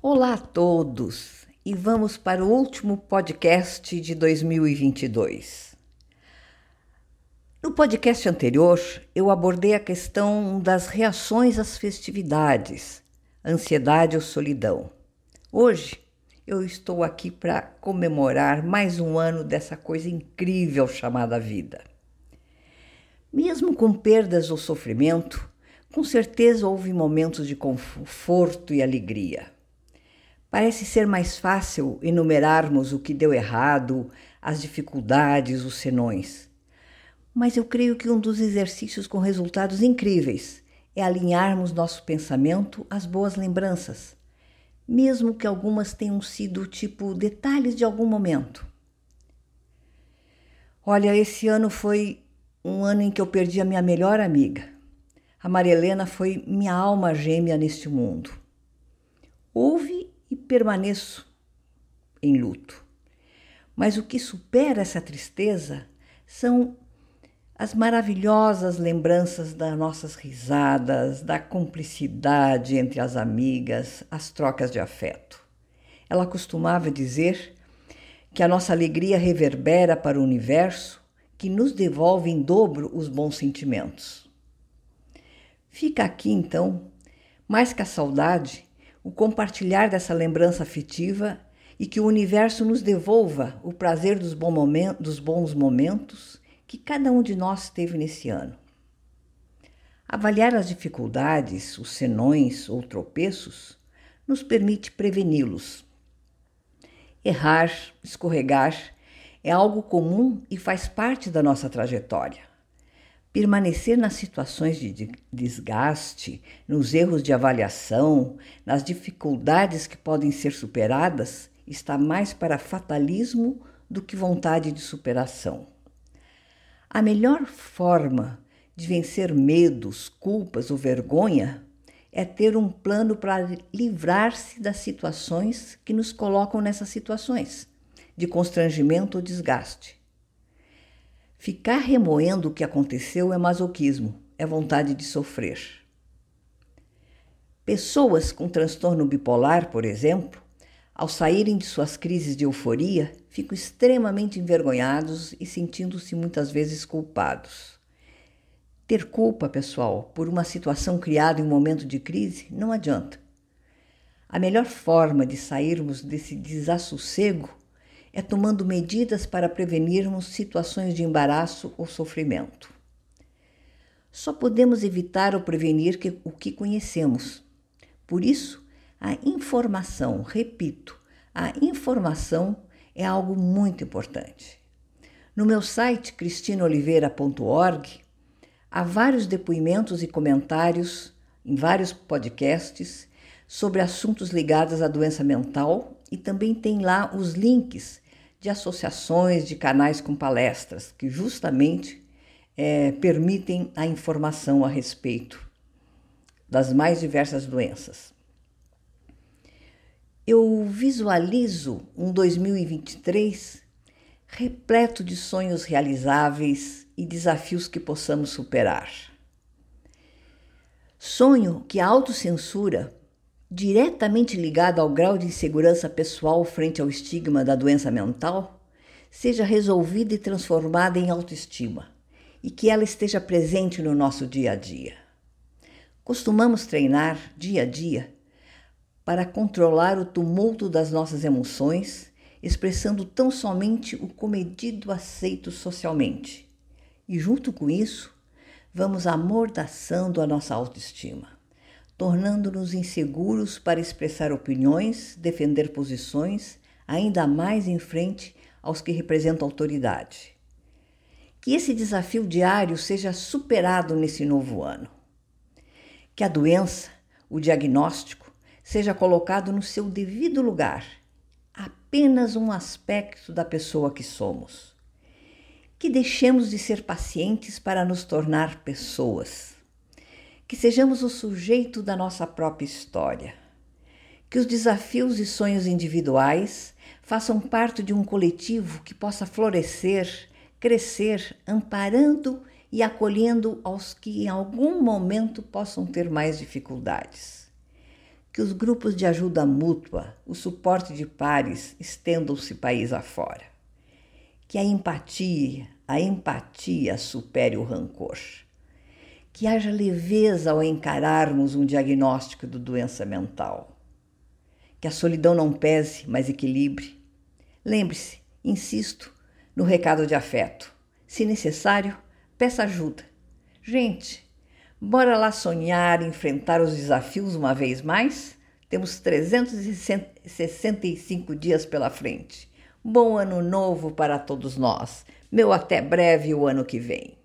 Olá a todos e vamos para o último podcast de 2022. No podcast anterior, eu abordei a questão das reações às festividades, ansiedade ou solidão. Hoje, eu estou aqui para comemorar mais um ano dessa coisa incrível chamada vida. Mesmo com perdas ou sofrimento, com certeza houve momentos de conforto e alegria. Parece ser mais fácil enumerarmos o que deu errado, as dificuldades, os senões. Mas eu creio que um dos exercícios com resultados incríveis é alinharmos nosso pensamento às boas lembranças, mesmo que algumas tenham sido tipo detalhes de algum momento. Olha, esse ano foi um ano em que eu perdi a minha melhor amiga. A Maria Helena foi minha alma gêmea neste mundo. Houve permaneço em luto. Mas o que supera essa tristeza são as maravilhosas lembranças das nossas risadas, da cumplicidade entre as amigas, as trocas de afeto. Ela costumava dizer que a nossa alegria reverbera para o universo, que nos devolve em dobro os bons sentimentos. Fica aqui, então, mais que a saudade, o compartilhar dessa lembrança afetiva e que o universo nos devolva o prazer dos, bons momentos que cada um de nós teve nesse ano. Avaliar as dificuldades, os senões ou tropeços nos permite preveni-los. Errar, escorregar é algo comum e faz parte da nossa trajetória. Permanecer nas situações de desgaste, nos erros de avaliação, nas dificuldades que podem ser superadas, está mais para fatalismo do que vontade de superação. A melhor forma de vencer medos, culpas ou vergonha é ter um plano para livrar-se das situações que nos colocam nessas situações de constrangimento ou desgaste. Ficar remoendo o que aconteceu é masoquismo, é vontade de sofrer. Pessoas com transtorno bipolar, por exemplo, ao saírem de suas crises de euforia, ficam extremamente envergonhados e sentindo-se muitas vezes culpados. Ter culpa, pessoal, por uma situação criada em um momento de crise não adianta. A melhor forma de sairmos desse desassossego é tomando medidas para prevenirmos situações de embaraço ou sofrimento. Só podemos evitar ou prevenir que, o que conhecemos. Por isso, a informação, repito, a informação é algo muito importante. No meu site cristinoliveira.org há vários depoimentos e comentários em vários podcasts sobre assuntos ligados à doença mental e também tem lá os links de associações, de canais com palestras, que justamente é, permitem a informação a respeito das mais diversas doenças. Eu visualizo um 2023 repleto de sonhos realizáveis e desafios que possamos superar. Sonho que a autocensura diretamente ligada ao grau de insegurança pessoal frente ao estigma da doença mental, seja resolvida e transformada em autoestima e que ela esteja presente no nosso dia a dia. Costumamos treinar dia a dia para controlar o tumulto das nossas emoções, expressando tão somente o comedido aceito socialmente. E junto com isso, vamos amordaçando a nossa autoestima tornando-nos inseguros para expressar opiniões, defender posições, ainda mais em frente aos que representam autoridade. Que esse desafio diário seja superado nesse novo ano. Que a doença, o diagnóstico, seja colocado no seu devido lugar, apenas um aspecto da pessoa que somos. Que deixemos de ser pacientes para nos tornar pessoas que sejamos o sujeito da nossa própria história, que os desafios e sonhos individuais façam parte de um coletivo que possa florescer, crescer, amparando e acolhendo aos que em algum momento possam ter mais dificuldades. que os grupos de ajuda mútua, o suporte de pares estendam-se país afora. Que a empatia, a empatia supere o rancor. Que haja leveza ao encararmos um diagnóstico de doença mental. Que a solidão não pese, mas equilibre. Lembre-se, insisto, no recado de afeto. Se necessário, peça ajuda. Gente, Bora lá sonhar, enfrentar os desafios uma vez mais? Temos 365 dias pela frente. Bom ano novo para todos nós. Meu até breve o ano que vem.